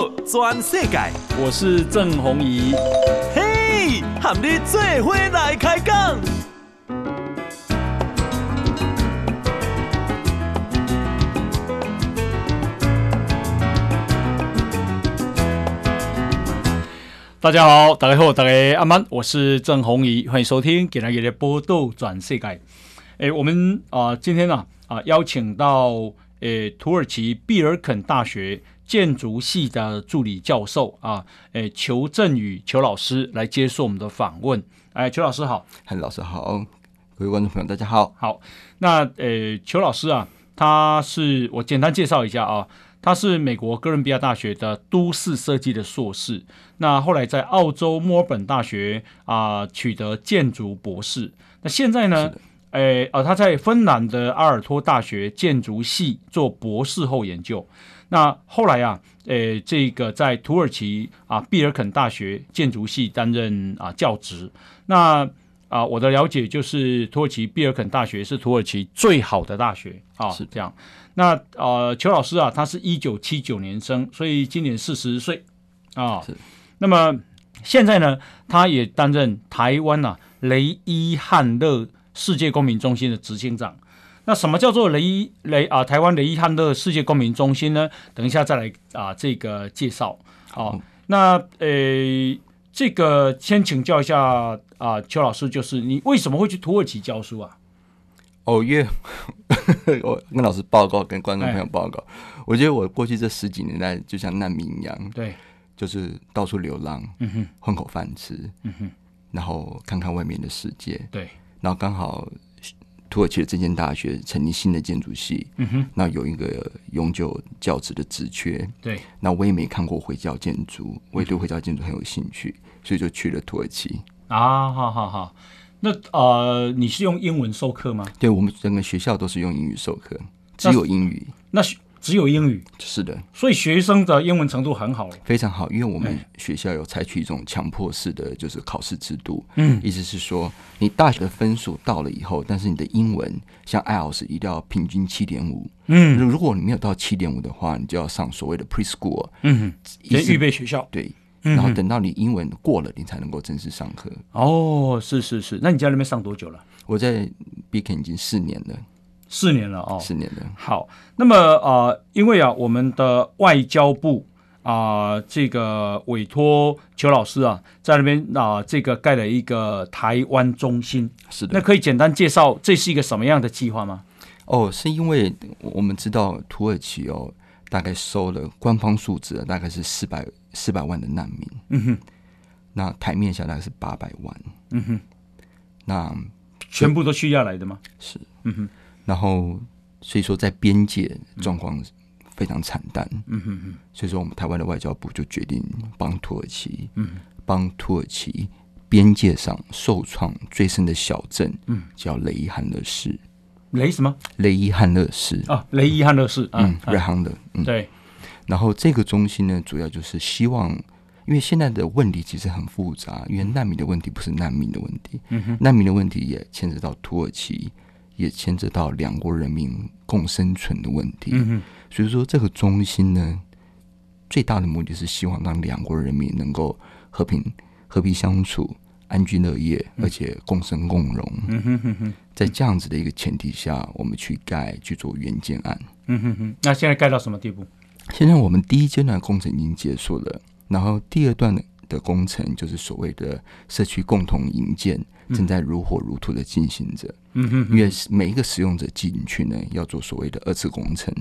道全世界，我是郑宏仪。嘿，和你做伙来开讲。大家好，大家好，大家阿曼，我是郑宏仪，欢迎收听《今日的报道全世界》。哎，我们啊、呃，今天呢啊、呃，邀请到。诶，土耳其毕尔肯大学建筑系的助理教授啊，诶，裘振宇裘老师来接受我们的访问。哎，裘老师好，嗨，老师好，各位观众朋友大家好。好，那诶，裘老师啊，他是我简单介绍一下啊，他是美国哥伦比亚大学的都市设计的硕士，那后来在澳洲墨尔本大学啊取得建筑博士，那现在呢？诶，呃，他在芬兰的阿尔托大学建筑系做博士后研究。那后来啊，呃，这个在土耳其啊毕尔肯大学建筑系担任啊教职。那啊，我的了解就是土耳其毕尔肯大学是土耳其最好的大学啊，是这样。那呃，邱老师啊，他是一九七九年生，所以今年四十岁啊。是。那么现在呢，他也担任台湾啊雷伊汉勒。世界公民中心的执行长，那什么叫做雷伊雷啊？台湾雷伊汉勒世界公民中心呢？等一下再来啊，这个介绍。好，嗯、那呃，这个先请教一下啊，邱老师，就是你为什么会去土耳其教书啊？哦，因为 我跟老师报告，跟观众朋友报告，哎、我觉得我过去这十几年来就像难民一样，对，就是到处流浪，嗯哼，混口饭吃，嗯哼，然后看看外面的世界，对。然后刚好土耳其的这间大学成立新的建筑系，嗯哼，那有一个永久教职的职缺，对。那我也没看过回教建筑，我也对回教建筑很有兴趣，嗯、所以就去了土耳其。啊，好好好。那呃，你是用英文授课吗？对，我们整个学校都是用英语授课，只有英语。那。那只有英语，是的，所以学生的英文程度很好，非常好。因为我们学校有采取一种强迫式的就是考试制度，嗯，意思是说，你大学的分数到了以后，但是你的英文像 IELTS 一定要平均七点五，嗯，如果你没有到七点五的话，你就要上所谓的 preschool，嗯，先预备学校，对，然后等到你英文过了，你才能够正式上课。哦，是是是，那你在那边上多久了？我在 Beacon 已经四年了。四年了哦，四年了。好，那么呃，因为啊，我们的外交部啊、呃，这个委托邱老师啊，在那边啊、呃，这个盖了一个台湾中心。是的，那可以简单介绍这是一个什么样的计划吗？哦，是因为我们知道土耳其哦，大概收了官方数字大概是四百四百万的难民。嗯哼，那台面下大概是八百万。嗯哼，那全部都去下来的吗？是。嗯哼。然后，所以说在边界状况非常惨淡。嗯哼哼。所以说，我们台湾的外交部就决定帮土耳其，嗯，帮土耳其边界上受创最深的小镇，嗯，叫雷伊汉勒市。雷什么？雷伊汉勒市啊，雷伊汉勒市。嗯，瑞汉的。嗯，对。然后这个中心呢，主要就是希望，因为现在的问题其实很复杂，因为难民的问题不是难民的问题，嗯哼，难民的问题也牵扯到土耳其。也牵扯到两国人民共生存的问题，嗯，所以说这个中心呢，最大的目的是希望让两国人民能够和平和平相处、安居乐业，而且共生共荣。嗯哼哼哼，在这样子的一个前提下，我们去盖去做原建案。嗯哼哼，那现在盖到什么地步？现在我们第一阶段工程已经结束了，然后第二段的工程就是所谓的社区共同营建。正在如火如荼的进行着，嗯哼，因为每一个使用者进去呢，要做所谓的二次工程。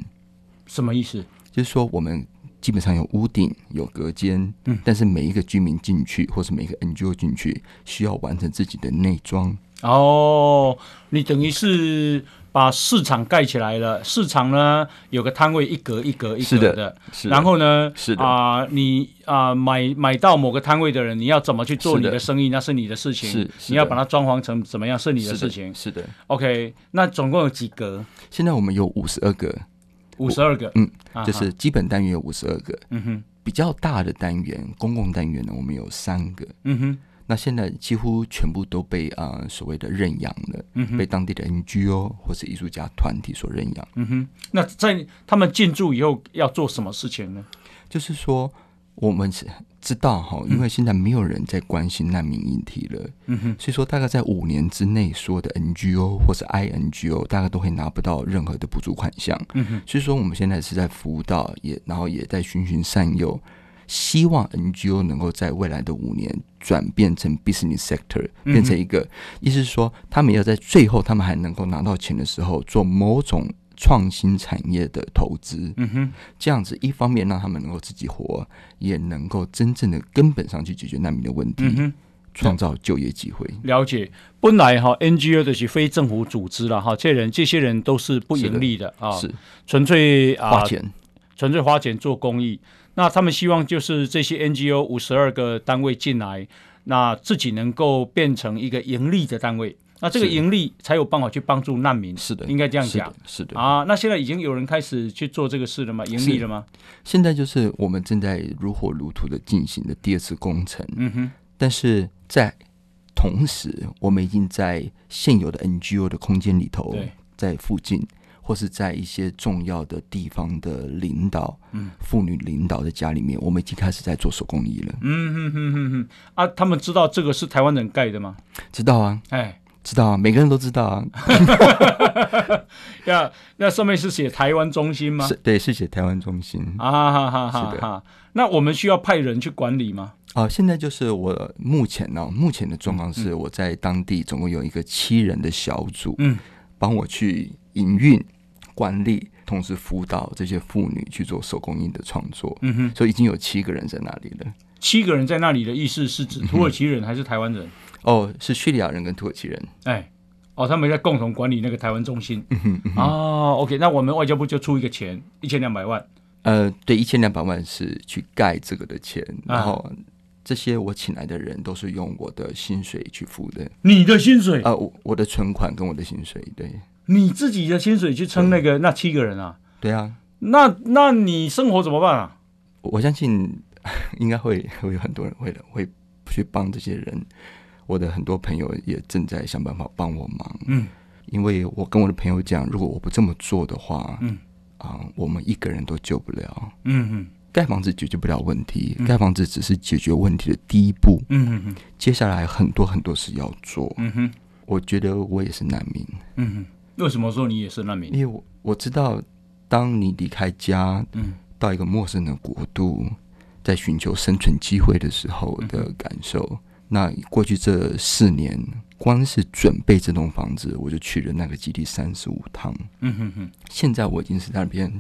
什么意思？就是说，我们基本上有屋顶、有隔间，嗯，但是每一个居民进去，或是每一个 NGO 进去，需要完成自己的内装。哦，你等于是。把市场盖起来了，市场呢有个摊位一格一格一格的，的的然后呢是啊、呃，你啊、呃、买买到某个摊位的人，你要怎么去做你的。生意，那是你的事情。是，是你要把它装潢成怎么样，是你的事情。是的，是的，OK，那总共有几格？现在我们有五十二个，五十二个，嗯，就是基本单元有五十二个，嗯哼，比较大的单元，公共单元呢，我们有三个，嗯哼。那现在几乎全部都被啊、呃、所谓的认养了，嗯，被当地的 NGO 或是艺术家团体所认养。嗯哼，那在他们进驻以后要做什么事情呢？就是说，我们是知道哈，因为现在没有人在关心难民议题了，嗯哼，所以说大概在五年之内，所有的 NGO 或是 INGO 大概都会拿不到任何的补助款项，嗯哼，所以说我们现在是在辅导，也然后也在循循善诱。希望 NGO 能够在未来的五年转变成 business sector，变成一个，意思是说，他们要在最后，他们还能够拿到钱的时候，做某种创新产业的投资。嗯哼，这样子一方面让他们能够自己活，也能够真正的根本上去解决难民的问题，创、嗯、造就业机会。了解，本来哈 NGO 的是非政府组织了哈，这些人这些人都是不盈利的啊，是。纯粹啊花钱，纯粹花钱做公益。那他们希望就是这些 NGO 五十二个单位进来，那自己能够变成一个盈利的单位，那这个盈利才有办法去帮助难民。是的，应该这样讲。是的，是的啊。那现在已经有人开始去做这个事了吗？盈利了吗？现在就是我们正在如火如荼的进行的第二次工程。嗯哼。但是在同时，我们已经在现有的 NGO 的空间里头，在附近。或是在一些重要的地方的领导，嗯，妇女领导的家里面，我们已经开始在做手工艺了。嗯哼哼哼哼，啊，他们知道这个是台湾人盖的吗？知道啊，哎，知道啊，每个人都知道啊。呀，那上面是写台湾中心吗？是，对，是写台湾中心啊，哈哈哈，是的。那我们需要派人去管理吗？啊，现在就是我目前呢，目前的状况是我在当地总共有一个七人的小组，嗯，帮我去营运。管理，同时辅导这些妇女去做手工艺的创作。嗯哼，所以已经有七个人在那里了。七个人在那里的意思是指土耳其人还是台湾人？嗯？哦，是叙利亚人跟土耳其人。哎，哦，他们在共同管理那个台湾中心。嗯哼，嗯哼，哦，OK，那我们外交部就出一个钱，一千两百万。呃，对，一千两百万是去盖这个的钱，然后这些我请来的人都是用我的薪水去付的。你的薪水？啊，我我的存款跟我的薪水，对。你自己的薪水去撑那个那七个人啊？对啊，那那你生活怎么办啊？我相信 应该会会有很多人会的，会去帮这些人。我的很多朋友也正在想办法帮我忙。嗯，因为我跟我的朋友讲，如果我不这么做的话，嗯啊，我们一个人都救不了。嗯嗯，盖房子解决不了问题，盖房子只是解决问题的第一步。嗯嗯嗯，接下来很多很多事要做。嗯哼，我觉得我也是难民。嗯哼。为什么说你也是难民？因为我我知道，当你离开家，嗯，到一个陌生的国度，在寻求生存机会的时候的感受。嗯、那过去这四年，光是准备这栋房子，我就去了那个基地三十五趟。嗯哼哼。现在我已经是在那边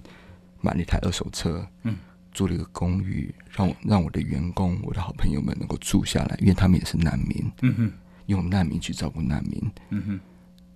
买了一台二手车，嗯，租了一个公寓，让我让我的员工、我的好朋友们能够住下来，因为他们也是难民。嗯哼，用难民去照顾难民。嗯哼，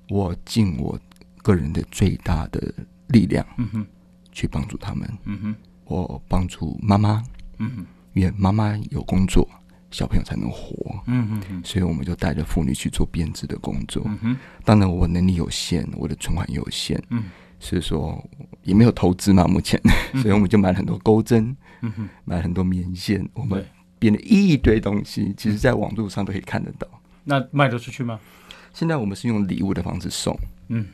我尽我。个人的最大的力量，嗯哼，去帮助他们，嗯哼，我帮助妈妈，嗯哼，因为妈妈有工作，小朋友才能活，嗯哼，所以我们就带着妇女去做编织的工作，嗯哼，当然我能力有限，我的存款有限，嗯，所以说也没有投资嘛，目前，所以我们就买了很多钩针，嗯哼，买了很多棉线，我们编了一堆东西，其实在网络上都可以看得到。那卖得出去吗？现在我们是用礼物的方式送，嗯。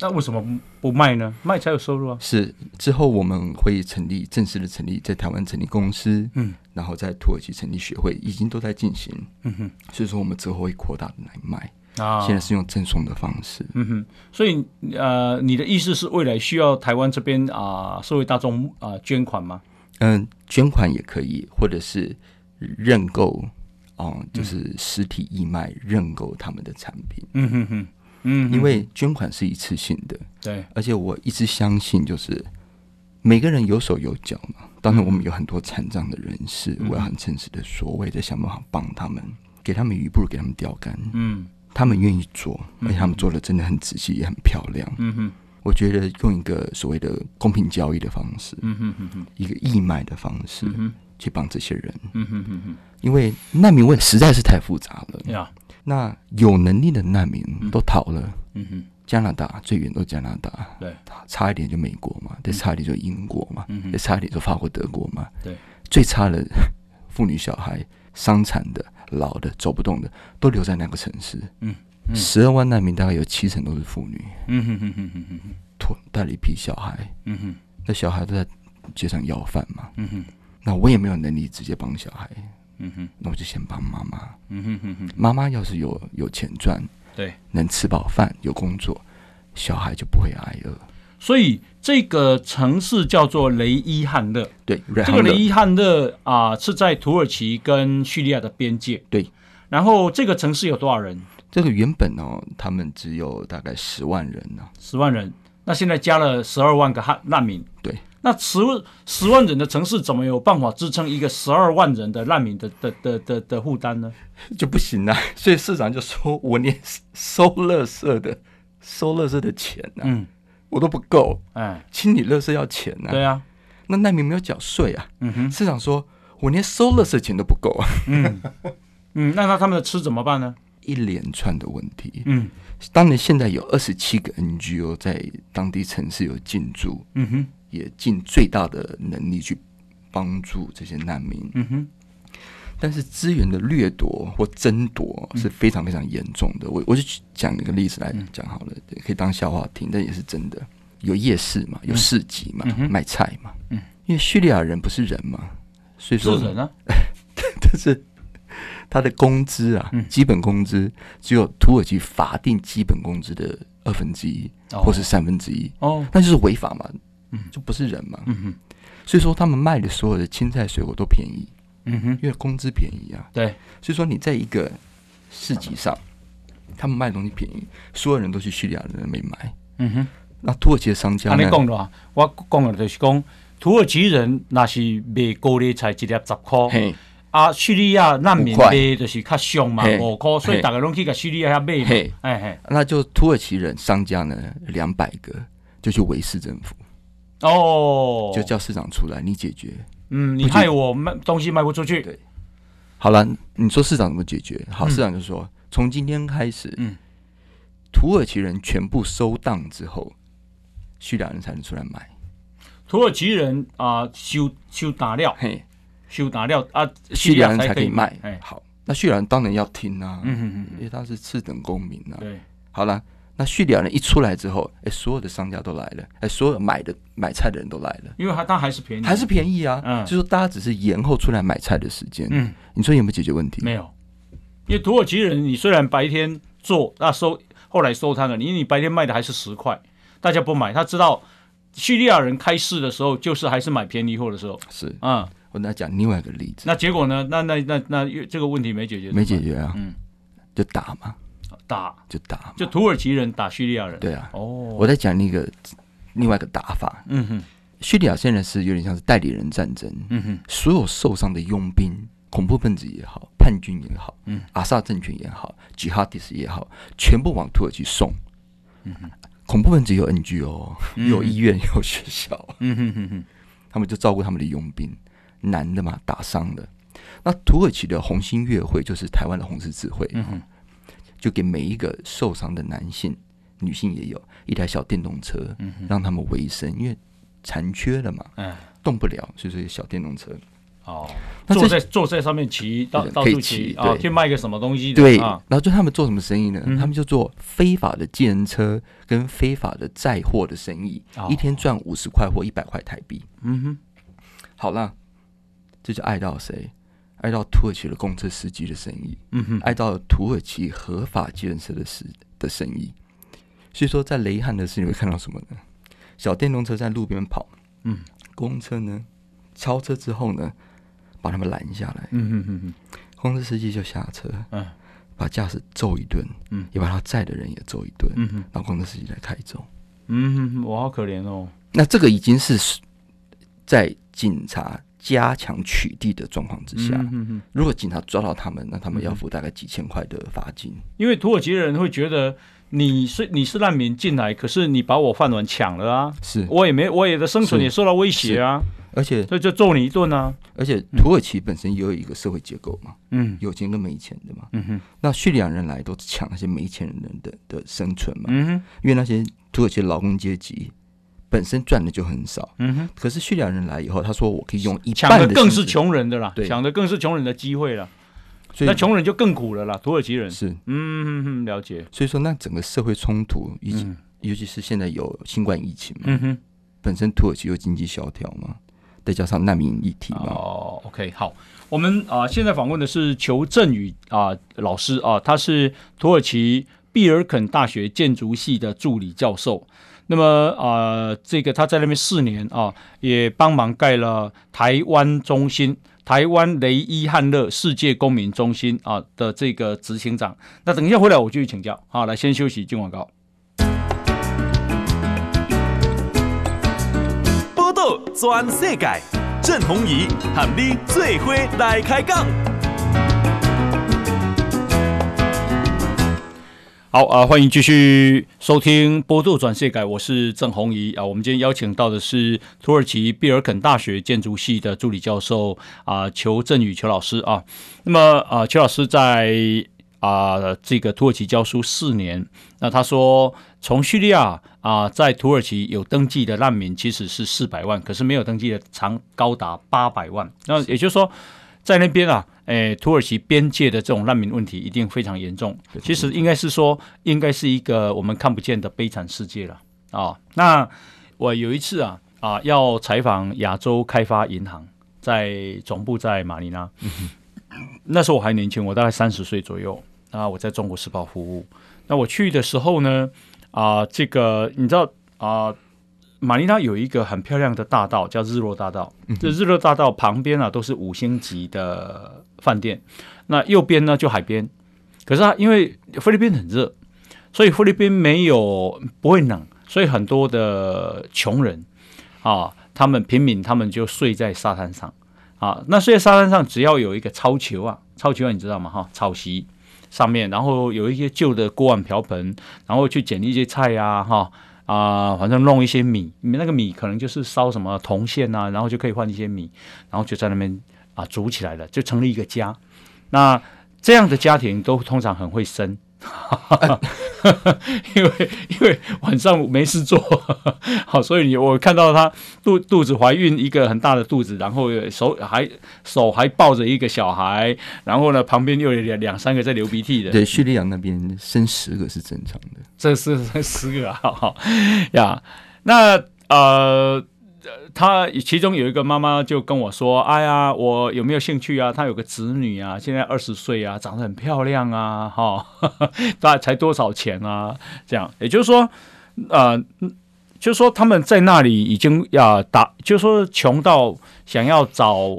那为什么不卖呢？卖才有收入啊！是之后我们会成立正式的成立，在台湾成立公司，嗯，然后在土耳其成立学会，已经都在进行，嗯哼。所以说我们之后会扩大的来卖啊。现在是用赠送的方式，嗯哼。所以呃，你的意思是未来需要台湾这边啊、呃，社会大众啊、呃、捐款吗？嗯，捐款也可以，或者是认购哦、呃，就是实体义卖认购他们的产品，嗯哼哼。嗯，因为捐款是一次性的，对，而且我一直相信，就是每个人有手有脚嘛。当然，我们有很多残障的人士，我要很诚实的说，我也在想办法帮他们，给他们鱼，不如给他们钓竿。嗯，他们愿意做，而且他们做的真的很仔细，也很漂亮。嗯哼，我觉得用一个所谓的公平交易的方式，嗯哼哼哼，一个义卖的方式，嗯去帮这些人。嗯哼哼哼，因为难民问实在是太复杂了。呀。那有能力的难民都逃了，嗯哼，加拿大最远都加拿大，对，差一点就美国嘛，再差一点就英国嘛，嗯，再差一点就法国、德国嘛，对，最差的 妇女、小孩、伤残的、老的、走不动的，都留在那个城市，嗯，十二万难民大概有七成都是妇女，嗯哼哼哼哼哼。哼，拖带了一批小孩，嗯哼，那小孩都在街上要饭嘛，嗯哼，那我也没有能力直接帮小孩，嗯哼，那我就先帮妈妈。嗯哼哼哼，妈妈要是有有钱赚，对，能吃饱饭，有工作，小孩就不会挨饿。所以这个城市叫做雷伊汉勒。对，这个雷伊汉勒啊、呃，是在土耳其跟叙利亚的边界。对，然后这个城市有多少人？这个原本哦，他们只有大概十万人呢、啊，十万人。那现在加了十二万个汉难民。对，那十十万人的城市怎么有办法支撑一个十二万人的难民的的的的的负担呢？就不行啊！所以市长就说：“我连收垃圾的收垃圾的钱呢、啊，嗯，我都不够。哎，清理垃圾要钱呢、啊。对啊，那难民没有缴税啊。嗯哼，市长说：我连收垃圾钱都不够啊。嗯嗯，那那他们的吃怎么办呢？一连串的问题。嗯。”当然，现在有二十七个 NGO 在当地城市有进驻，嗯哼，也尽最大的能力去帮助这些难民，嗯哼。但是资源的掠夺或争夺是非常非常严重的。我我就讲一个例子来讲好了，可以当笑话听，但也是真的。有夜市嘛，有市集嘛，卖菜嘛，嗯，因为叙利亚人不是人嘛，所以说是人啊，但是。他的工资啊，基本工资只有土耳其法定基本工资的二分之一，或是三分之一，哦，那就是违法嘛，嗯，就不是人嘛，嗯哼，所以说他们卖的所有的青菜水果都便宜，嗯哼，因为工资便宜啊，对，所以说你在一个市集上，他们卖的东西便宜，所有人都去叙利亚人那边买，嗯哼，那土耳其的商家，你讲了，我讲的就是讲土耳其人那是卖高丽菜一粒十块。啊，叙利亚难民卖就是较凶嘛，五块，所以大家拢去个叙利亚遐卖嘛。哎嘿，那就土耳其人商家呢，两百个就去维市政府，哦，就叫市长出来，你解决。嗯，你害我卖东西卖不出去。对，好了，你说市长怎么解决？好，市长就说，从今天开始，嗯，土耳其人全部收档之后，叙利亚人才能出来买。土耳其人啊，修修打料，嘿。修打料啊，叙利亚人才可以卖。好，那叙利亚人当然要听啊，嗯哼哼，因为他是次等公民啊。对，好了，那叙利亚人一出来之后，哎，所有的商家都来了，哎，所有买的买菜的人都来了，因为他他还是便宜，还是便宜啊。嗯，就是说大家只是延后出来买菜的时间。嗯，你说有没有解决问题？没有，因为土耳其人，你虽然白天做，那收后来收摊了，你你白天卖的还是十块，大家不买，他知道叙利亚人开市的时候，就是还是买便宜货的时候。是，嗯。我跟他讲另外一个例子，那结果呢？那那那那这个问题没解决，没解决啊，嗯，就打嘛，打。就打，就土耳其人打叙利亚人，对啊，哦，我在讲那个另外一个打法，嗯哼，叙利亚现在是有点像是代理人战争，嗯哼，所有受伤的佣兵、恐怖分子也好、叛军也好，嗯，阿萨政权也好、吉哈迪斯也好，全部往土耳其送，嗯哼，恐怖分子有 NGO，有医院，有学校，嗯哼哼哼，他们就照顾他们的佣兵。男的嘛，打伤了。那土耳其的红星月会就是台湾的红十字会，嗯哼，就给每一个受伤的男性、女性也有一台小电动车，嗯，让他们维生，因为残缺了嘛，嗯，动不了，所以说小电动车。哦，坐在坐在上面骑，到到处骑啊，去卖个什么东西？对，然后就他们做什么生意呢？他们就做非法的计程车跟非法的载货的生意，一天赚五十块或一百块台币。嗯哼，好了。这就爱到谁？碍到土耳其的公车司机的生意，嗯哼，爱到土耳其合法计程车的事的生意。所以说，在雷汉的事，你会看到什么呢？小电动车在路边跑，嗯，公车呢，超车之后呢，把他们拦下来，嗯哼哼哼，公车司机就下车，嗯，把驾驶揍一顿，嗯，也把他载的人也揍一顿，嗯哼，然后公车司机来开走，嗯哼哼，我好可怜哦。那这个已经是在警察。加强取缔的状况之下，嗯、哼哼，如果警察抓到他们，那他们要付大概几千块的罚金。因为土耳其人会觉得你是你是难民进来，可是你把我饭碗抢了啊！是我也没我也的生存也受到威胁啊！而且所以就揍你一顿啊！而且土耳其本身也有一个社会结构嘛，嗯，有钱跟没钱的嘛，嗯哼。那叙利亚人来都抢那些没钱人的的生存嘛，嗯哼。因为那些土耳其劳工阶级。本身赚的就很少，嗯哼。可是叙利亚人来以后，他说我可以用一半的，抢的更是穷人的啦，抢的更是穷人的机会了。所以那穷人就更苦了啦。土耳其人是，嗯哼哼，了解。所以说，那整个社会冲突，以及尤其是现在有新冠疫情嘛，嗯哼。本身土耳其又经济萧条嘛，再加上难民议题嘛。哦，OK，好，我们啊、呃、现在访问的是裘振宇啊、呃、老师啊、呃，他是土耳其毕尔肯大学建筑系的助理教授。那么啊、呃，这个他在那边四年啊、也帮忙盖了台湾中心。台湾雷伊汉勒世界公民中心啊的这个执行长，那等一下回来我就去请教。好，来先休息，进广告。报道全世界，郑弘仪喊你最伙来开讲。好啊、欢迎继续收听《波度转世改》，我是郑弘仪啊。我们今天邀请到的是土耳其毕尔肯大学建筑系的助理教授啊，裘振宇裘老师啊。那么啊，裘老师在啊这个土耳其教书四年。那他说，从叙利亚啊，在土耳其有登记的难民其实是四百万，可是没有登记的长高达八百万。那也就是说，在那边啊。诶，土耳其边界的这种难民问题一定非常严重。其实应该是说，应该是一个我们看不见的悲惨世界了啊、哦。那我有一次啊啊，要采访亚洲开发银行，在总部在马尼拉。那时候我还年轻，我大概三十岁左右啊。我在中国时报服务。那我去的时候呢，啊，这个你知道啊。马尼拉有一个很漂亮的大道，叫日落大道。这日落大道旁边啊，都是五星级的饭店。那右边呢，就海边。可是啊，因为菲律宾很热，所以菲律宾没有不会冷，所以很多的穷人啊，他们平民，他们就睡在沙滩上啊。那睡在沙滩上，只要有一个草球啊，草球啊，你知道吗？哈，草席上面，然后有一些旧的锅碗瓢盆，然后去捡一些菜呀、啊，哈。啊、啊，反正弄一些米，那个米可能就是烧什么铜线啊，然后就可以换一些米，然后就在那边啊煮起来了，就成立一个家。那这样的家庭都通常很会生。因为因为晚上没事做，好，所以你我看到她肚肚子怀孕一个很大的肚子，然后手还手还抱着一个小孩，然后呢旁边又有两两三个在流鼻涕的。对，叙利亚那边生十个是正常的，这是生 十个啊，好呀，那呃。他其中有一个妈妈就跟我说：“哎呀，我有没有兴趣啊？他有个侄女啊，现在二十岁啊，长得很漂亮啊，哈，大概才多少钱啊？这样，也就是说，呃，就是说他们在那里已经要打，就是说穷到想要找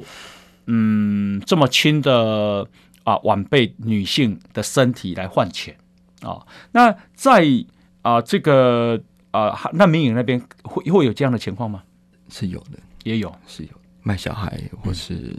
嗯这么亲的啊晚辈女性的身体来换钱啊。那在啊这个啊难民营那边会会有这样的情况吗？”是有的，也有。是有。卖小孩或是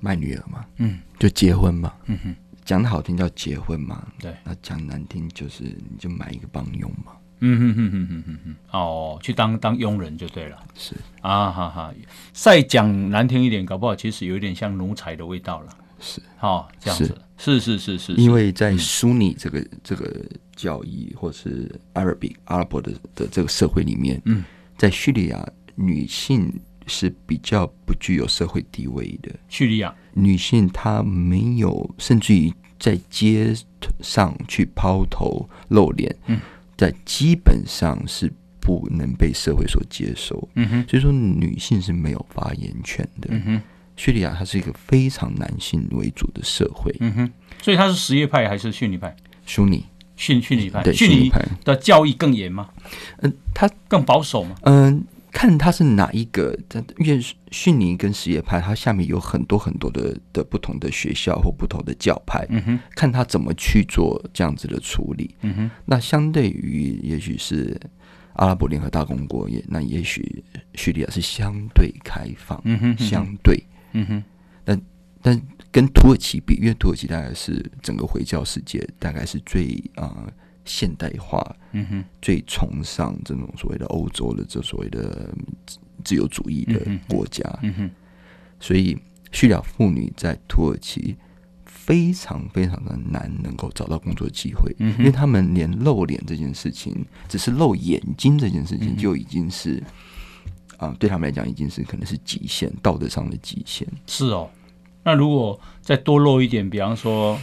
卖女儿嘛，嗯，就结婚嘛，嗯哼，讲的好听叫结婚嘛，对，那讲难听就是你就买一个帮佣嘛，嗯哼哼哼哼哼哼，哦，去当当佣人就对了，是。啊哈哈，再讲难听一点，搞不好其实有点像奴才的味道了，是，哦，这样子，是。是是是，因为在苏尼这个、嗯、这个教义或是阿拉比阿拉伯的的这个社会里面，嗯，在叙利亚。女性是比较不具有社会地位的。叙利亚女性她没有，甚至于在街上去抛头露脸，嗯，在基本上是不能被社会所接受。嗯哼，所以说女性是没有发言权的。嗯哼，叙利亚它是一个非常男性为主的社会。嗯哼，所以它是什叶派还是逊尼派？苏尼，逊逊尼派。对，逊尼派的教义更严吗？嗯，他更保守吗？嗯。看他是哪一个，因为逊尼跟什叶派，它下面有很多很多的的不同的学校或不同的教派，嗯哼，看他怎么去做这样子的处理，嗯哼，那相对于也许是阿拉伯联合大公国也，那也许叙利亚是相对开放，嗯哼，相对，嗯哼，但但跟土耳其比，因为土耳其大概是整个回教世界大概是最啊。呃现代化，嗯哼，最崇尚这种所谓的欧洲的这所谓的自由主义的国家，嗯哼，所以叙利亚妇女在土耳其非常非常的难能够找到工作机会，嗯，因为他们连露脸这件事情，只是露眼睛这件事情就已经是啊，嗯，对他们来讲已经是可能是极限，道德上的极限。是哦，那如果再多露一点，比方说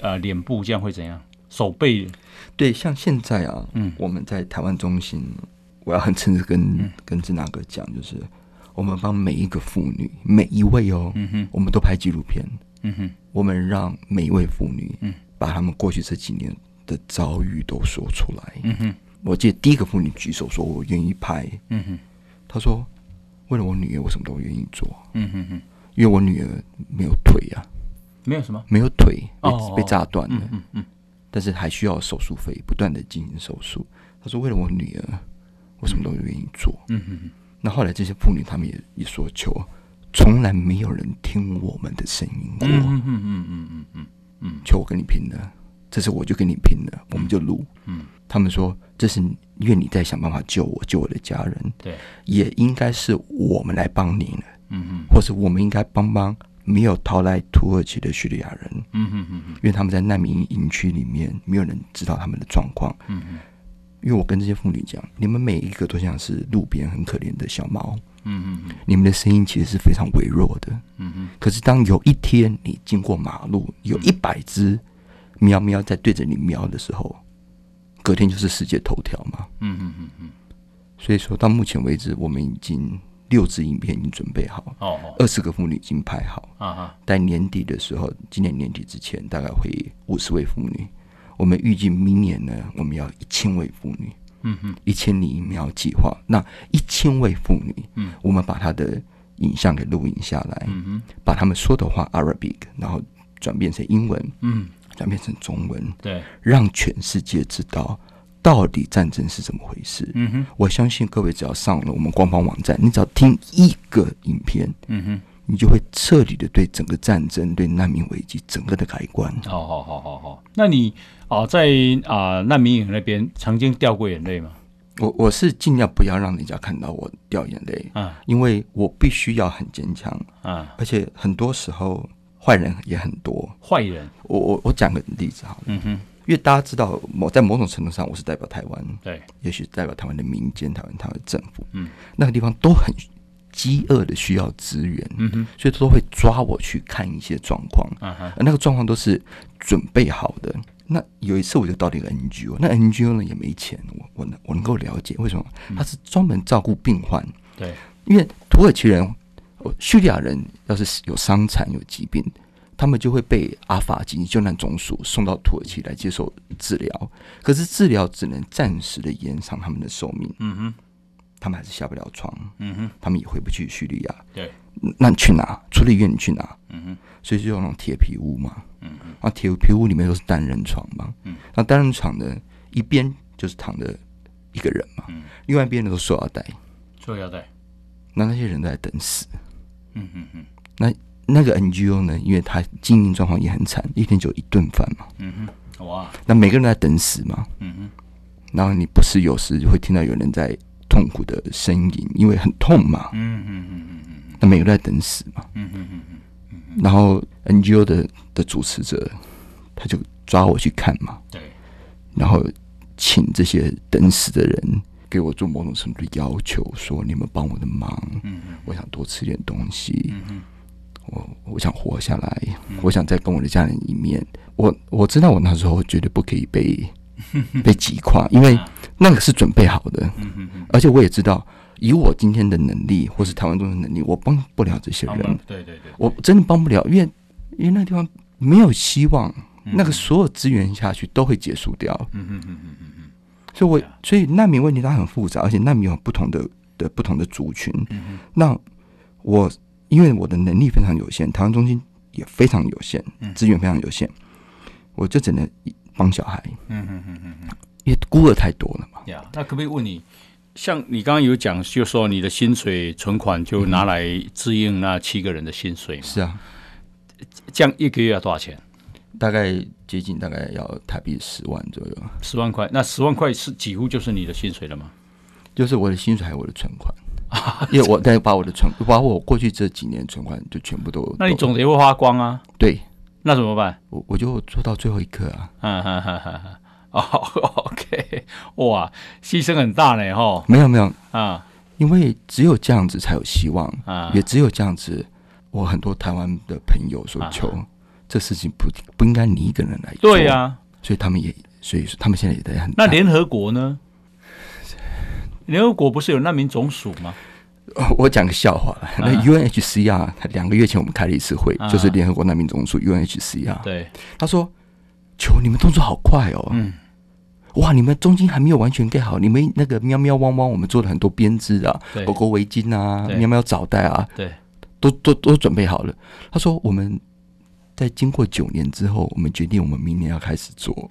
呃脸部，这样会怎样？手背？对，像现在啊，嗯，我们在台湾中心，我要很诚实跟、嗯、跟志纳哥讲，就是我们帮每一个妇女，每一位哦，嗯哼，我们都拍纪录片，嗯哼，我们让每一位妇女，嗯，把他们过去这几年的遭遇都说出来，嗯哼，我记得第一个妇女举手说：“我愿意拍。”嗯哼，她说：“为了我女儿，我什么都愿意做。”嗯哼哼，因为我女儿没有腿呀、啊，没有什么，没有腿被哦。被炸断了，嗯嗯嗯，但是还需要手术费，不断的进行手术。他说：“为了我女儿，我什么都愿意做。”嗯哼哼。那后来这些妇女，她们也也说：“求，从来没有人听我们的声音过。嗯嗯嗯嗯嗯嗯嗯，求我跟你拼了，这次我就跟你拼了，我们就录。嗯，他们说这是愿你在想办法救我，救我的家人。对，也应该是我们来帮你了。嗯嗯，或是我们应该帮帮没有逃来土耳其的叙利亚人。嗯嗯嗯嗯，因为他们在难民营区里面，没有人知道他们的状况。嗯嗯。因为我跟这些妇女讲，你们每一个都像是路边很可怜的小猫，嗯嗯嗯，你们的声音其实是非常微弱的，嗯嗯。可是当有一天你经过马路，有一百只喵喵在对着你喵的时候，隔天就是世界头条嘛，嗯嗯嗯嗯。所以说到目前为止，我们已经六支影片已经准备好，哦哦，二十个妇女已经拍好，啊哈，在年底的时候，今年年底之前，大概会五十位妇女。我们预计明年呢，我们要一千位妇女，嗯哼，一千零一秒计划。那一千位妇女，嗯，我们把她的影像给录影下来，嗯哼，把他们说的话 Arabic，然后转变成英文，嗯，转变成中文，对，让全世界知道到底战争是怎么回事。嗯哼，我相信各位只要上了我们官方网站，你只要听一个影片，嗯哼。你就会彻底的对整个战争、对难民危机整个的改观。好好好好好，那你啊、呃，在啊、呃、难民营那边曾经掉过眼泪吗？我我是尽量不要让人家看到我掉眼泪啊，因为我必须要很坚强啊，而且很多时候坏人也很多。坏人，我我我讲个例子好了，嗯哼，因为大家知道，某在某种程度上，我是代表台湾，对，也许代表台湾的民间、台湾台湾政府，嗯，那个地方都很。饥饿的需要资源，嗯哼，所以都会抓我去看一些状况，啊哈，而那个状况都是准备好的。那有一次我就到了一个 NGO，那 NGO 呢也没钱，我我能我能够了解为什么，他是专门照顾病患，对，因为土耳其人、叙利亚人要是有伤残有疾病，他们就会被阿法紧急救难总署送到土耳其来接受治疗，可是治疗只能暂时的延长他们的寿命，嗯哼。他们还是下不了床，嗯哼，他们也回不去叙利亚。对，那你去哪？除了医院，你去哪？嗯哼，所以就用那种铁皮屋嘛。嗯哼，那铁皮屋里面都是单人床嘛。嗯，那单人床的一边就是躺着一个人嘛。嗯，另外一边的都塑料袋。塑料袋。那那些人都在等死。嗯哼哼。那那个 NGO 呢？因为他经营状况也很惨，一天就一顿饭嘛。嗯哼，哇。那每个人都在等死嘛。嗯哼。然后你不时有时就会听到有人在。痛苦的呻吟，因为很痛嘛。嗯嗯嗯嗯嗯，那每个人都在等死嘛。嗯嗯嗯嗯。然后 NGO 的的主持者，他就抓我去看嘛。对。然后请这些等死的人给我做某种程度的要求，说你们帮我的忙。嗯嗯。我想多吃点东西。嗯嗯。我我想活下来，我想再跟我的家人一面。我我知道我那时候绝对不可以被。被击垮，因为那个是准备好的，而且我也知道，以我今天的能力，或是台湾中的能力，我帮不了这些人。对对对，我真的帮不了，因为因为那地方没有希望，那个所有资源下去都会结束掉。嗯嗯嗯嗯嗯，所以我所以难民问题它很复杂，而且难民有不同的的不同的族群。那我因为我的能力非常有限，台湾中心也非常有限，资源非常有限，我就只能。帮小孩，嗯嗯嗯嗯嗯，因为孤儿太多了嘛。呀，那可不可以问你，像你刚刚有讲，就说你的薪水存款就拿来支应那七个人的薪水嘛？是啊，这样一个月要多少钱？大概接近大概要台币十万左右。十万块，那十万块是几乎就是你的薪水了吗？就是我的薪水还有我的存款，因为我再把我的存，把我过去这几年存款就全部都，那你总得会花光啊？对。那怎么办？我我就做到最后一刻啊！嗯哈哈哈哈哦，OK，哇，牺牲很大呢，哈。没有没有啊，因为只有这样子才有希望啊，也只有这样子，我很多台湾的朋友所求，这事情不不应该你一个人来做。对呀，所以他们也，所以说他们现在也在很。那联合国呢？联合国不是有难民总署吗？我讲个笑话，那 UNHCR 两个月前我们开了一次会，就是联合国难民总署 UNHCR。对，他说：“求你们动作好快哦，嗯，哇，你们中间还没有完全盖好，你们那个喵喵汪汪，我们做了很多编织啊，狗狗围巾啊，喵喵澡袋啊，对，都都都准备好了。”他说：“我们。”在经过九年之后，我们决定我们明年要开始做。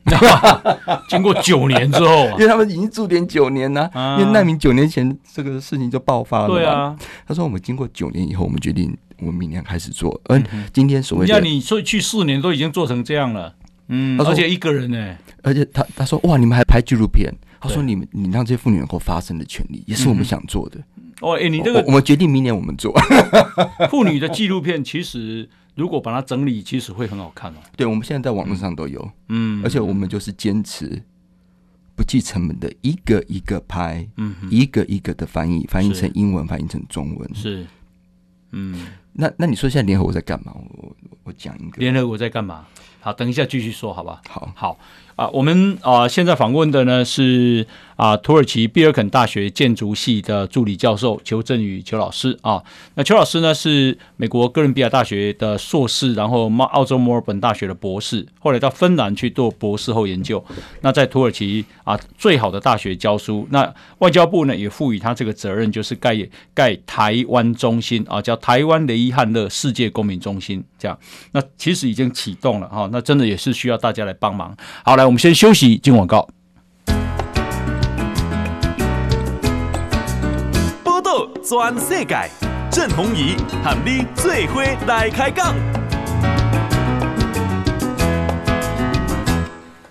经过九年之后，因为他们已经驻点九年了，啊，因为难民九年前这个事情就爆发了。对啊，他说我们经过九年以后，我们决定我们明年开始做。嗯，今天所谓的，你你说去四年都已经做成这样了，嗯，而且一个人呢，而且他他说哇，你们还拍纪录片？他说你们你让这些妇女能够发声的权利，也是我们想做的。哦，哎，你这个我们决定明年我们做 妇女的纪录片，其实。如果把它整理，其实会很好看哦。对，我们现在在网络上都有，嗯，而且我们就是坚持不计成本的一个一个拍，嗯，一个一个的翻译，翻译成英文，翻译成中文，是，嗯，那那你说现在联合国在干嘛？我我讲一个，联合国在干嘛？好，等一下继续说，好吧？好，好。啊，我们啊现在访问的呢是啊土耳其毕尔肯大学建筑系的助理教授邱正宇邱老师啊。那邱老师呢是美国哥伦比亚大学的硕士，然后澳澳洲墨尔本大学的博士，后来到芬兰去做博士后研究。那在土耳其啊最好的大学教书。那外交部呢也赋予他这个责任，就是盖盖台湾中心啊，叫台湾雷伊汉勒世界公民中心。这样，那其实已经启动了哈。那真的也是需要大家来帮忙。好了，来。我们先休息，进广告。波道全世界，郑弘仪喊你最伙来开讲。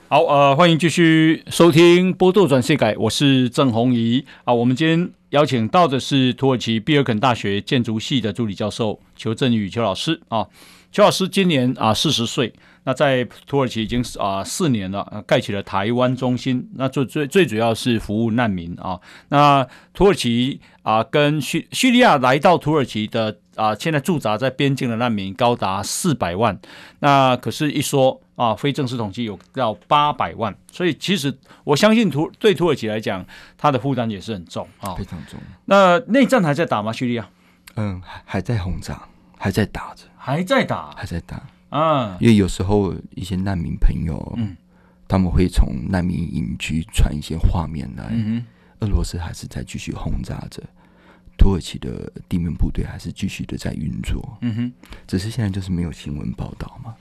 好，呃，欢迎继续收听《报道全世改》，我是郑弘仪啊。我们今天邀请到的是土耳其毕尔肯大学建筑系的助理教授邱振宇邱老师啊。邱老师今年啊四十岁。那在土耳其已经啊四年了，盖起了台湾中心。那最最最主要是服务难民啊。那土耳其啊跟叙叙利亚来到土耳其的啊，现在驻扎在边境的难民高达四百万。那可是，一说啊，非正式统计有到八百万。所以，其实我相信土对土耳其来讲，它的负担也是很重啊，非常重。那内战还在打吗？叙利亚？嗯，还还在轰炸，还在打着，还在打，还在打。啊，因为有时候一些难民朋友，嗯，他们会从难民营区传一些画面来，嗯，俄罗斯还是在继续轰炸着，土耳其的地面部队还是继续的在运作，嗯哼，只是现在就是没有新闻报道嘛。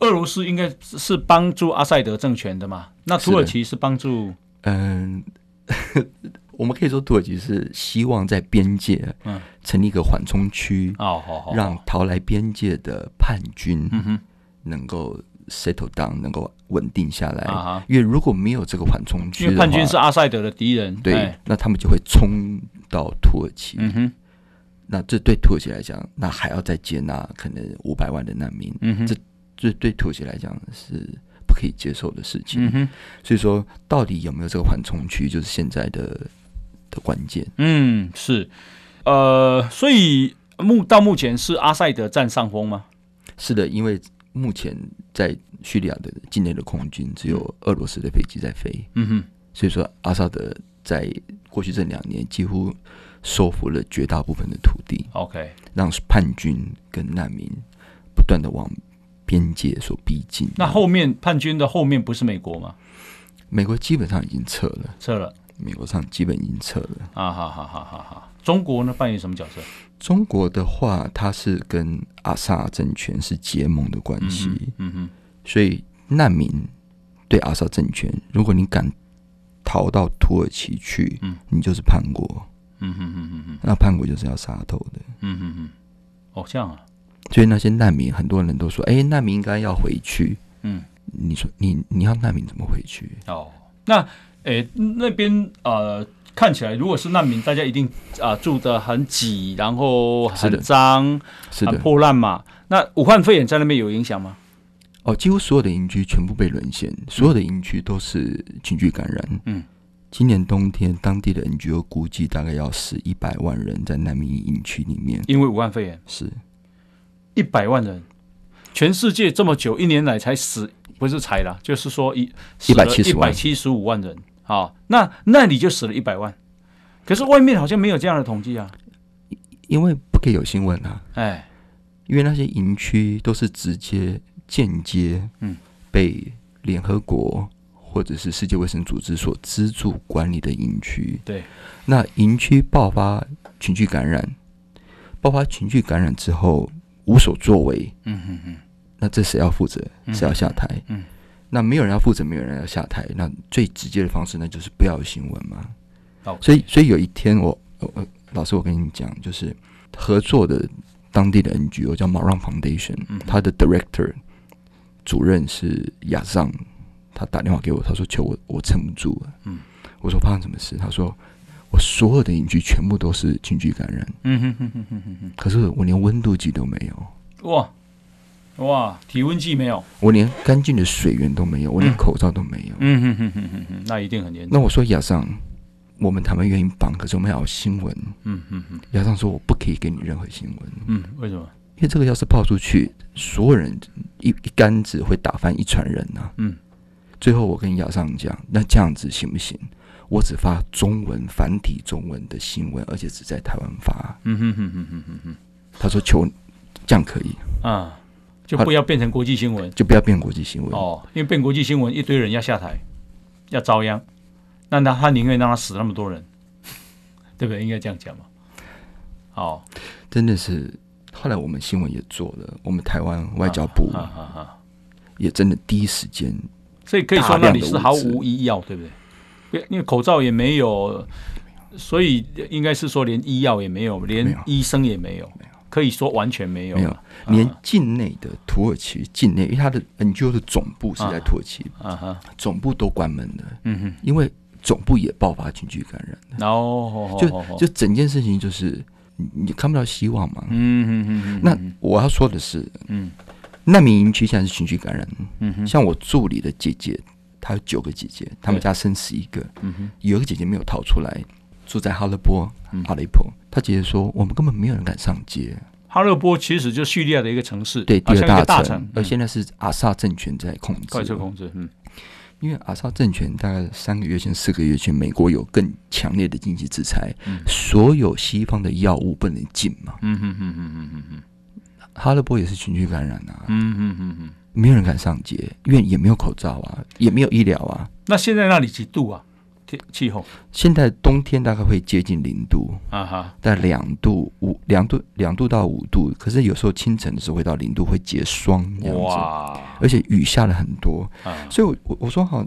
俄罗斯应该是帮助阿塞德政权的嘛？那土耳其是帮助？嗯。我们可以说，土耳其是希望在边界成立一个缓冲区，让逃来边界的叛军能够 settle down，能够稳定下来。啊因为如果没有这个缓冲区，因为叛军是阿塞德的敌人，对，那他们就会冲到土耳其。嗯那这对土耳其来讲，那还要再接纳可能五百万的难民。嗯这这对土耳其来讲是。不可以接受的事情，嗯、所以说到底有没有这个缓冲区，就是现在的的关键。嗯，是，呃，所以目到目前是阿塞德占上风吗？是的，因为目前在叙利亚的境内的空军只有俄罗斯的飞机在飞。嗯哼，所以说阿萨德在过去这两年几乎收复了绝大部分的土地。OK，让叛军跟难民不断的往。边界所逼近，那后面叛军的后面不是美国吗？美国基本上已经撤了，撤了。美国上基本已经撤了啊！好好好好好。中国呢，扮演什么角色？中国的话，它是跟阿萨政权是结盟的关系。嗯哼，嗯哼。所以难民对阿萨政权，如果你敢逃到土耳其去，嗯，你就是叛国。嗯哼哼哼哼。那叛国就是要杀头的。嗯哼哼。哦，这样啊。所以那些难民，很多人都说：“哎、欸，难民应该要回去。”嗯，你说你你要难民怎么回去？哦，那那边呃看起来，如果是难民，大家一定啊、呃、住的很挤，然后很脏，很破烂嘛。那武汉肺炎在那边有影响吗？哦，几乎所有的营区全部被沦陷，所有的营区都是群聚感染。嗯，今年冬天，当地的 NGO 估计大概要死一百万人在难民营区里面，因为武汉肺炎。是。一百万人，全世界这么久，一年来才死，不是才啦，就是说一一百七十一百七十五万人啊，那那你就死了一百万，可是外面好像没有这样的统计啊。因为不可以有新闻啊，哎，因为那些营区都是直接、间接，嗯，被联合国或者是世界卫生组织所资助管理的营区。对，那营区爆发群聚感染，爆发群聚感染之后无所作为，嗯哼哼，那这谁要负责？谁要下台？嗯，那没有人要负责，没有人要下台，那最直接的方式，那就是不要有新闻嘛。所以，所以有一天我，我，我老师，我跟你讲，就是合作的当地的 NGO 叫 Maran Foundation，他的 Director 主任是亚尚，他打电话给我，他说：“求我，我撑不住了。”嗯，我说：“发生什么事？”他说：“我所有的邻居全部都是群聚感染。”嗯哼哼哼哼哼哼。可是我连温度计都没有。哇哇，体温计没有，我连干净的水源都没有，我连口罩都没有。嗯哼哼哼哼哼，那一定很严重。那我说亚尚。我们台湾愿意帮，可是我们要有新闻。嗯哼哼。亚尚说：“我不可以给你任何新闻。”嗯，为什么？因为这个要是爆出去，所有人一一竿子会打翻一船人呐、啊。嗯。最后我跟亚尚讲：“那这样子行不行？我只发中文繁体中文的新闻，而且只在台湾发。”嗯哼哼哼哼哼哼。他说：“求这样可以啊，就不要变成国际新闻，就不要变国际新闻哦，因为变国际新闻，一堆人要下台，要遭殃。”那他他宁愿让他死那么多人，对不对？应该这样讲嘛。哦，真的是。后来我们新闻也做了，我们台湾外交部也真的第一时间，所以可以说那里是毫无医药，对不对？因为口罩也没有，所以应该是说连医药也没有，连医生也没有，没有，可以说完全没有，没有。连境内的土耳其境内，因为它的 NGO 的总部是在土耳其，啊哈，总部都关门了。嗯哼，因为。总部也爆发群聚感染，然后就就整件事情就是你看不到希望嘛。嗯嗯嗯。那我要说的是，嗯，难民营区现在是群聚感染。嗯哼。像我助理的姐姐，她有九个姐姐，他们家生十一个。嗯哼。有一个姐姐没有逃出来，住在哈勒波、哈雷坡。他姐姐说：“我们根本没有人敢上街。”哈勒波其实就是叙利亚的一个城市，对，第二大城，而现在是阿萨政权在控制，快速控制。嗯。因为阿萨政权大概三个月前、四个月前，美国有更强烈的经济制裁，嗯、所有西方的药物不能进嘛。嗯哼哼哼哼哼哼。哈勒波也是群聚感染啊。嗯哼哼哼。没有人敢上街，因为也没有口罩啊，也没有医疗啊。那现在那里几度啊？气候现在冬天大概会接近零度啊哈，在两度五两度两度到五度，可是有时候清晨的时候会到零度，会结霜这样子，哇！而且雨下了很多，啊、所以我我我说好，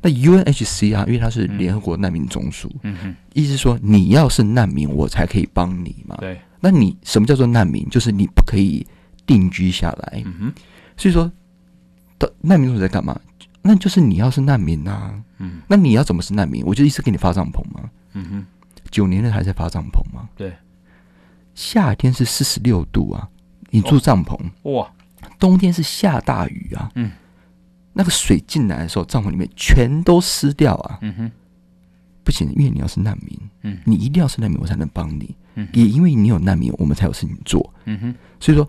那 UNHC 啊，因为它是联合国难民总署，嗯哼，意思是说你要是难民，我才可以帮你嘛。对，那你什么叫做难民？就是你不可以定居下来。嗯哼，所以说，的难民总署在干嘛？那就是你要是难民呐、啊，嗯，那你要怎么是难民？我就一直给你发帐篷吗，嗯哼，九年了还在发帐篷吗？对，夏天是四十六度啊，你住帐篷。哇，冬天是下大雨啊，嗯，那个水进来的时候，帐篷里面全都湿掉啊，嗯哼，不行，因为你要是难民，嗯，你一定要是难民，我才能帮你，嗯，也因为你有难民，我们才有事情做，嗯哼，所以说。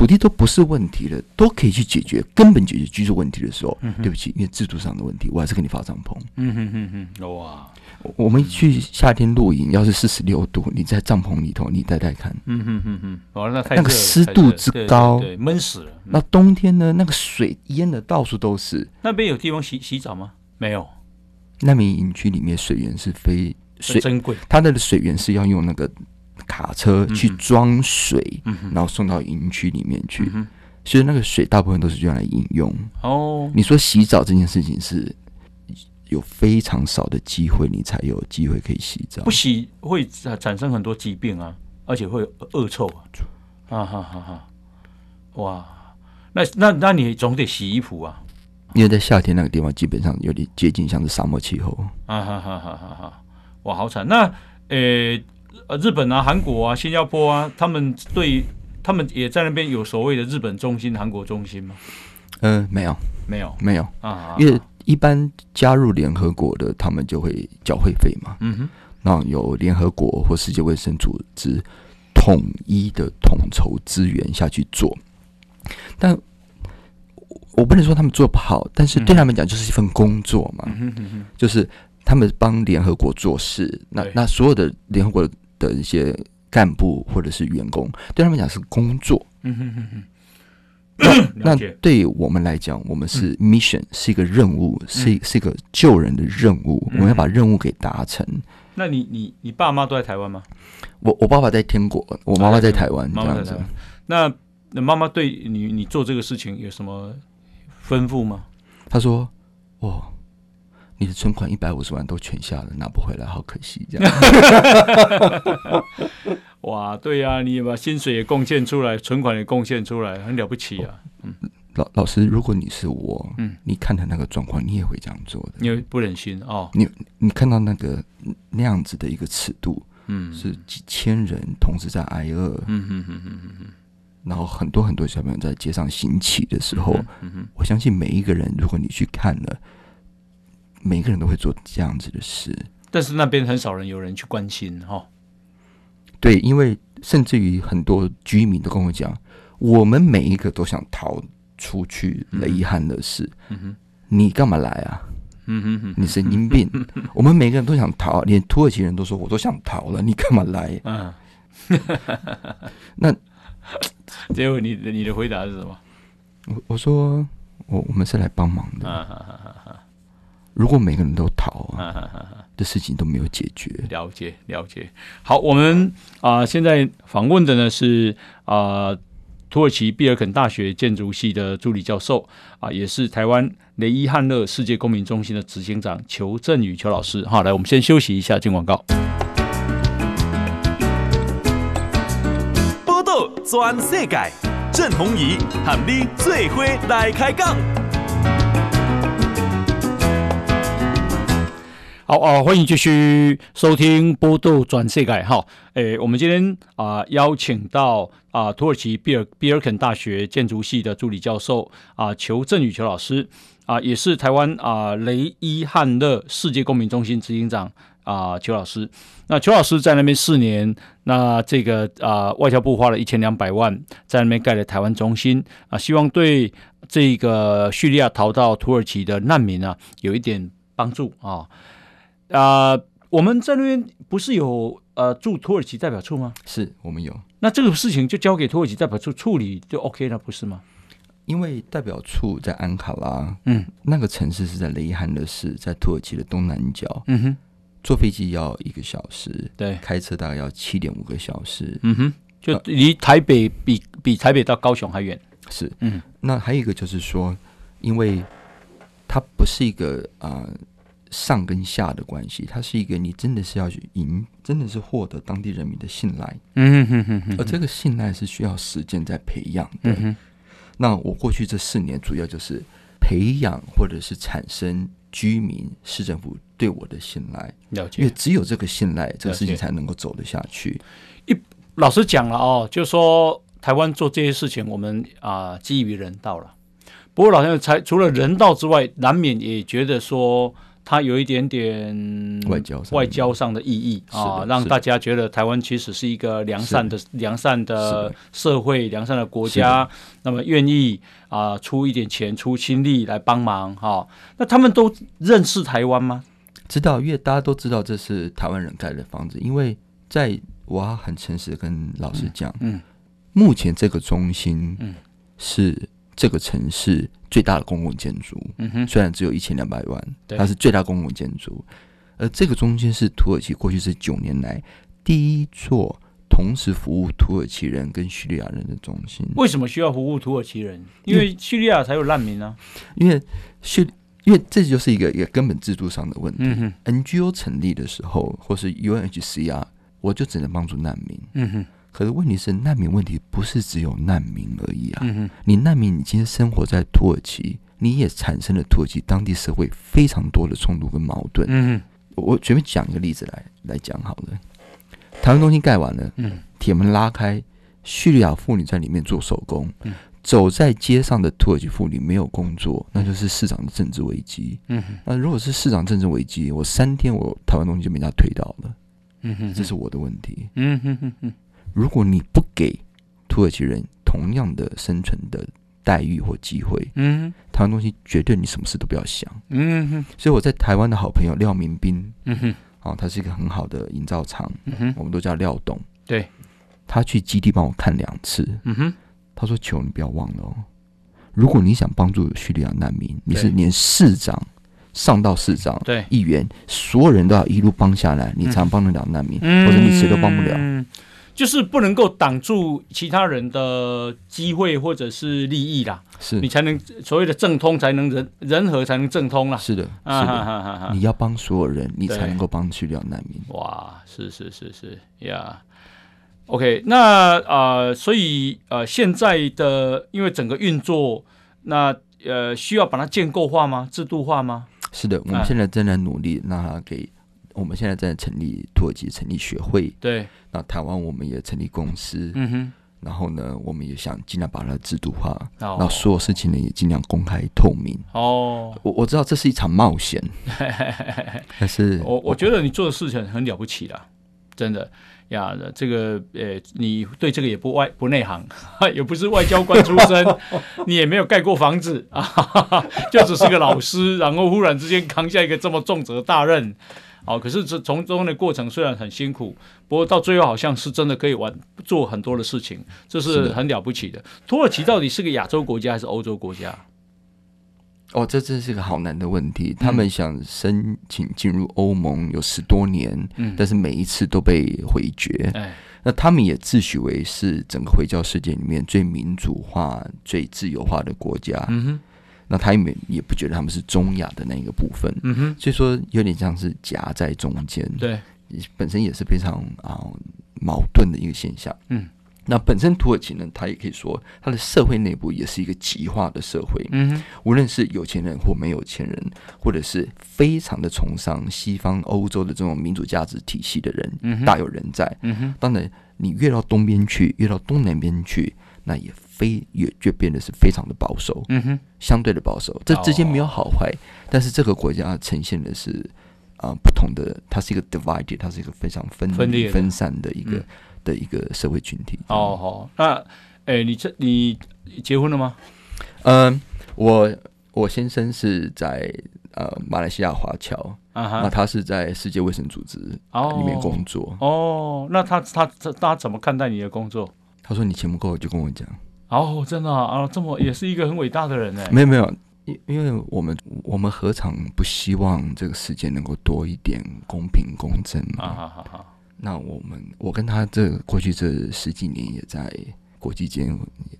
土地都不是问题了，都可以去解决根本解决居住问题的时候，嗯、对不起，因为制度上的问题，我还是给你发帐篷。嗯哼哼哼，哇！我们去夏天露营，要是四十六度，你在帐篷里头，你待待看。嗯哼哼哼，哦，那那个湿度之高，对闷死了。那冬天呢？那个水淹的到处都是。那边有地方洗洗澡吗？没有。难民营区里面水源是非水珍贵，它的水源是要用那个。卡车去装水，嗯、然后送到营区里面去，嗯、所以那个水大部分都是用来饮用。哦，你说洗澡这件事情是有非常少的机会，你才有机会可以洗澡。不洗会产生很多疾病啊，而且会恶臭啊！啊哈哈哈！哇，那那那你总得洗衣服啊，因为在夏天那个地方基本上有点接近像是沙漠气候。啊哈哈哈哈哈！哇，好惨！那呃。欸呃，日本啊、韩国啊、新加坡啊，他们对他们也在那边有所谓的日本中心、韩国中心吗？嗯、呃，没有，没有，没有啊。因为一般加入联合国的，他们就会缴会费嘛。嗯哼，那有联合国或世界卫生组织统一的统筹资源下去做。但我不能说他们做不好，但是对他们讲就是一份工作嘛。就是他们帮联合国做事，那那所有的联合国的。的一些干部或者是员工，对他们讲是工作。嗯哼哼哼。那 对于我们来讲，我们是 mission，、嗯、是一个任务，嗯、是是一个救人的任务，嗯、我们要把任务给达成。那你你你爸妈都在台湾吗？我我爸爸在天国，我妈妈在台湾，这样子。那那妈妈对你你做这个事情有什么吩咐吗？他说：“哦，你的存款一百五十万都全下了，拿不回来，好可惜。”这样。哇，对呀、啊，你也把薪水也贡献出来，存款也贡献出来，很了不起啊！嗯，老老师，如果你是我，嗯，你看到那个状况，你也会这样做的，因为不忍心哦。你你看到那个那样子的一个尺度，嗯，是几千人同时在挨饿，嗯哼哼哼哼，然后很多很多小朋友在街上行乞的时候，我相信每一个人，如果你去看了，每一个人都会做这样子的事，但是那边很少人有人去关心哈。哦对，因为甚至于很多居民都跟我讲，我们每一个都想逃出去雷伊汉勒市。嗯哼，你干嘛来啊？嗯哼哼，你神经病！我们每个人都想逃，连土耳其人都说我都想逃了，你干嘛来？嗯，那 结果你你的回答是什么？我我说我我们是来帮忙的。如果每个人都逃啊，这事情都没有解决。了解，了解。好，我们啊、呃，现在访问的呢是啊、呃，土耳其毕尔肯大学建筑系的助理教授啊、呃，也是台湾雷伊汉勒世界公民中心的执行长裘振宇裘老师。好，来，我们先休息一下，进广告。报道全世界，郑弘仪喊你最伙来开讲。好啊，欢迎继续收听《波度转世界》哈。诶，我们今天啊、邀请到啊、土耳其比尔比尔肯大学建筑系的助理教授啊裘振宇裘老师啊、也是台湾啊、雷伊汉勒世界公民中心执行长啊裘老师。那裘老师在那边四年，那这个啊、外交部花了一千两百万在那边盖了台湾中心啊、希望对这个叙利亚逃到土耳其的难民啊有一点帮助啊。啊、呃，我们在那边不是有呃驻土耳其代表处吗？是我们有。那这个事情就交给土耳其代表处处理就 OK 了，不是吗？因为代表处在安卡拉，嗯，那个城市是在雷伊汉勒市，在土耳其的东南角，嗯哼，坐飞机要一个小时，对，开车大概要七点五个小时，嗯哼，就离台北比比台北到高雄还远，是，嗯，那还有一个就是说，因为它不是一个啊。呃上跟下的关系，它是一个你真的是要去赢，真的是获得当地人民的信赖。嗯哼哼哼，而这个信赖是需要时间在培养的。那我过去这四年主要就是培养或者是产生居民市政府对我的信赖。了解，因为只有这个信赖，这个事情才能够走得下去。一老实讲了哦，就说台湾做这些事情，我们啊基于人道了。不过老实讲，除了人道之外，难免也觉得说。它有一点点外交外交上的意义啊，让大家觉得台湾其实是一个良善的良善的社会、良善的国家，那么愿意啊出一点钱、出心力来帮忙哈。那他们都认识台湾吗？知道，因为大家都知道这是台湾人盖的房子。因为在我很诚实的跟老师讲，嗯，目前这个中心嗯是这个城市。最大的公共建筑，嗯哼，虽然只有一千两百万，对它是最大公共建筑。而这个中心是土耳其过去这九年来第一座同时服务土耳其人跟叙利亚人的中心。为什么需要服务土耳其人？因为叙利亚才有难民啊。因为叙，因为这就是一个一个根本制度上的问题。嗯、哼 NGO 成立的时候，或是 UNHCR，我就只能帮助难民。嗯哼。可是问题是，难民问题不是只有难民而已啊！嗯、你难民，你今天生活在土耳其，你也产生了土耳其当地社会非常多的冲突跟矛盾。嗯哼，我随便讲一个例子来来讲好了。台湾中心盖完了，嗯，铁门拉开，叙利亚妇女在里面做手工，嗯、走在街上的土耳其妇女没有工作，那就是市长的政治危机。嗯哼，那如果是市长政治危机，我三天我台湾东西就被人家推倒了。嗯哼，这是我的问题。嗯哼哼哼。如果你不给土耳其人同样的生存的待遇或机会，嗯，台湾东西绝对你什么事都不要想，嗯哼。所以我在台湾的好朋友廖明斌，嗯哼，哦，他是一个很好的营造厂，嗯哼，我们都叫廖董，对，他去基地帮我看两次。嗯哼，他说：“求你不要忘了哦，如果你想帮助叙利亚难民，你是连市长上到市长，对。议员，所有人都要一路帮下来，你才能帮得了难民，嗯、或者你谁都帮不了。”就是不能够挡住其他人的机会或者是利益啦，是你才能所谓的政通才能人人和才能政通啦。是的，是的，啊、哈哈哈哈你要帮所有人，你才能够帮去掉难民。哇，是是是是呀。OK，那呃，所以呃，现在的因为整个运作，那呃，需要把它建构化吗？制度化吗？是的，我们现在正在努力让它给。我们现在在成立土耳其成立学会，对。那台湾我们也成立公司，嗯哼。然后呢，我们也想尽量把它制度化，哦、然后所有事情呢也尽量公开透明。哦，我我知道这是一场冒险，但是我我觉得你做的事情很了不起啦，真的呀。这个呃，你对这个也不外不内行，也不是外交官出身，你也没有盖过房子啊，就只是个老师，然后忽然之间扛下一个这么重责大任。好，可是这从中的过程虽然很辛苦，不过到最后好像是真的可以玩做很多的事情，这是很了不起的。的土耳其到底是个亚洲国家还是欧洲国家？哦，这真是个好难的问题。他们想申请进入欧盟有十多年，嗯，但是每一次都被回绝。哎，那他们也自诩为是整个回教世界里面最民主化、最自由化的国家。嗯哼。那他也也不觉得他们是中亚的那一个部分，嗯哼，所以说有点像是夹在中间，对，本身也是非常啊矛盾的一个现象，嗯，那本身土耳其呢，他也可以说他的社会内部也是一个极化的社会，嗯哼，无论是有钱人或没有钱人，或者是非常的崇尚西方欧洲的这种民主价值体系的人，嗯，大有人在，嗯哼，当然你越到东边去，越到东南边去，那也。非也就变得是非常的保守，嗯哼，相对的保守，这之间没有好坏，哦，但是这个国家呈现的是啊、呃、不同的，它是一个 divided，它是一个非常分分裂分散的一个的，的一个社会群体。哦好，那哎、欸，你这你结婚了吗？嗯，我我先生是在呃马来西亚华侨，啊哈，那他是在世界卫生组织里面工作。哦，哦那他他他他怎么看待你的工作？他说你钱不够，就跟我讲。哦，真的啊，啊，这么也是一个很伟大的人呢。没有没有，因因为我们我们何尝不希望这个世界能够多一点公平公正嘛？啊，好好好。那我们我跟他这过去这十几年也在国际间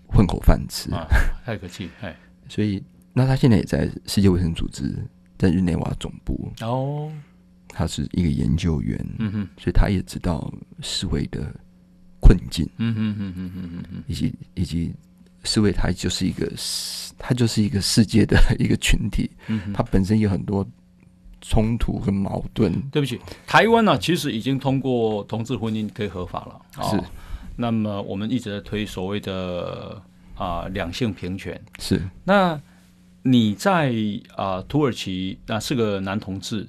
混口饭吃啊，太客气哎。所以，那他现在也在世界卫生组织，在日内瓦总部哦，他是一个研究员，嗯哼，所以他也知道世卫的。困境，嗯哼哼哼哼以及以及世卫，它就是一个世，它就是一个世界的 一个群体，嗯，它本身有很多冲突跟矛盾。对不起，台湾呢，其实已经通过同志婚姻可以合法了，是。哦，那么我们一直在推所谓的啊两性平权，是。那你在啊土耳其那是个男同志，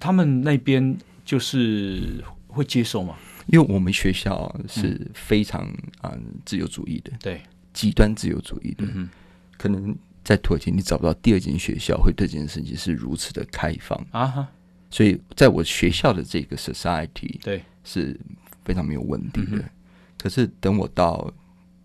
他们那边就是会接受吗？因为我们学校是非常啊、嗯、自由主义的，对，极端自由主义的，嗯、可能在土耳其你找不到第二间学校会对这件事情是如此的开放。啊哈，所以在我学校的这个 society 对。是非常没有问题的。可是等我到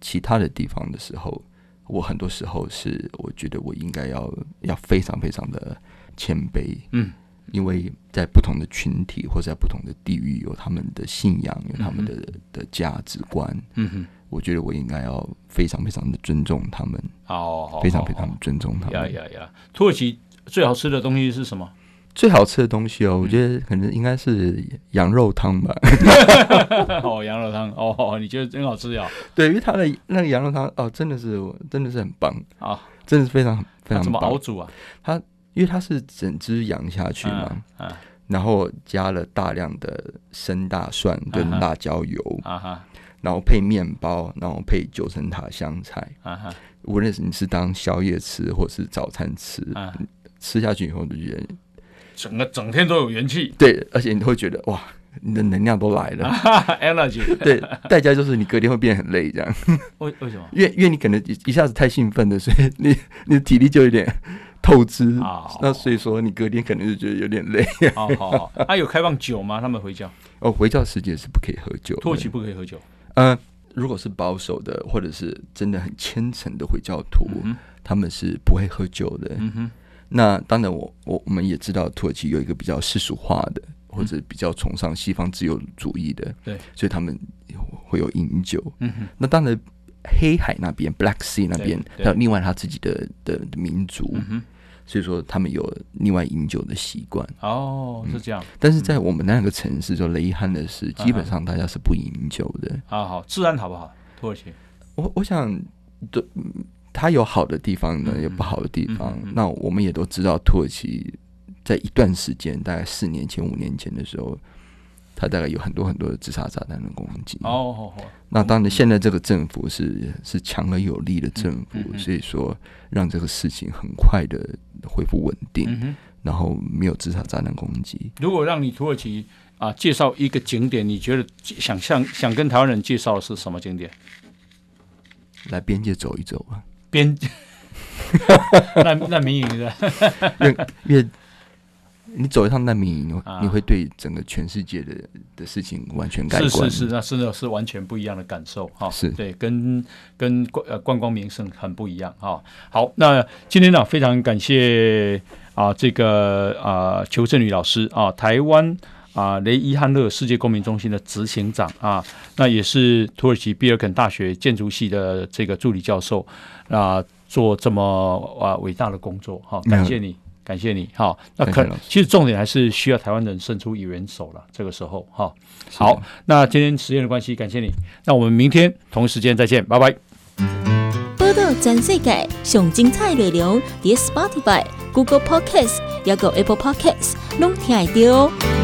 其他的地方的时候，我很多时候是我觉得我应该要要非常非常的谦卑，嗯。因为在不同的群体或者在不同的地域，有他们的信仰，有他们的、嗯、的价值观。嗯哼，我觉得我应该要非常非常的尊重他们。哦，非常非常的尊重他们。呀呀呀！土耳其最好吃的东西是什么？最好吃的东西哦，我觉得可能应该是羊肉汤吧。哦，羊肉汤哦，你觉得真好吃呀？对，因为它的那个羊肉汤哦，真的是真的是很棒啊，真的是非常非常棒。怎么熬煮啊？它。因为它是整只羊下去嘛，然后加了大量的生大蒜跟辣椒油，然后配面包，然后配九层塔香菜，无论是你是当宵夜吃或是早餐吃，啊、吃下去以后就觉得整个整天都有元气，对，而且你会觉得哇，你的能量都来了，energy，对，代价就是你隔天会变很累，这样。为为什么？因为因为你可能一下子太兴奋了，所以你你的体力就有点。透支，那所以说你隔天可能就觉得有点累。好好好，他有开放酒吗？他们回教？哦，回教世界是不可以喝酒，土耳其不可以喝酒。呃，如果是保守的，或者是真的很虔诚的回教徒，嗯、他们是不会喝酒的。嗯哼。那当然我，我我我们也知道土耳其有一个比较世俗化的，或者比较崇尚西方自由主义的，对，所以他们会有饮酒。嗯哼。那当然，黑海那边 （Black Sea） 那边还有另外他自己的的，的民族。嗯所以说，他们有另外饮酒的习惯哦，是这样、嗯。但是在我们那个城市，就雷汉的是，基本上大家是不饮酒的。好好，治安好不好？土耳其，我我想，对，它有好的地方呢，有不好的地方。那我们也都知道，土耳其在一段时间，大概四年前、五年前的时候。他大概有很多很多的自杀炸弹的攻击哦，那当然，现在这个政府是是强而有力的政府，嗯嗯嗯、所以说让这个事情很快的恢复稳定，然后没有自杀炸弹攻击。如果让你土耳其啊介绍一个景点，你觉得想向想跟台湾人介绍的是什么景点？来边界走一走吧，边 那那民营的，因为。你走一趟难民营，你会对整个全世界的的事情完全改观。是是是，那真的是完全不一样的感受哈。是对，跟跟观呃观光名胜很不一样哈。好，那今天呢，非常感谢啊这个啊邱振宇老师啊，台湾啊雷伊汉勒世界公民中心的执行长啊，那也是土耳其比尔肯大学建筑系的这个助理教授啊，做这么啊伟大的工作哈，感谢你。感谢你，好，那可其实重点还是需要台湾人伸出援手了。这个时候，哈，好，那今天时间的关系，感谢你，那我们明天同一时间再见，拜拜。报道全世界上精彩内容，点 Spotify、Google Podcasts，还有 Apple Podcasts，拢听得到。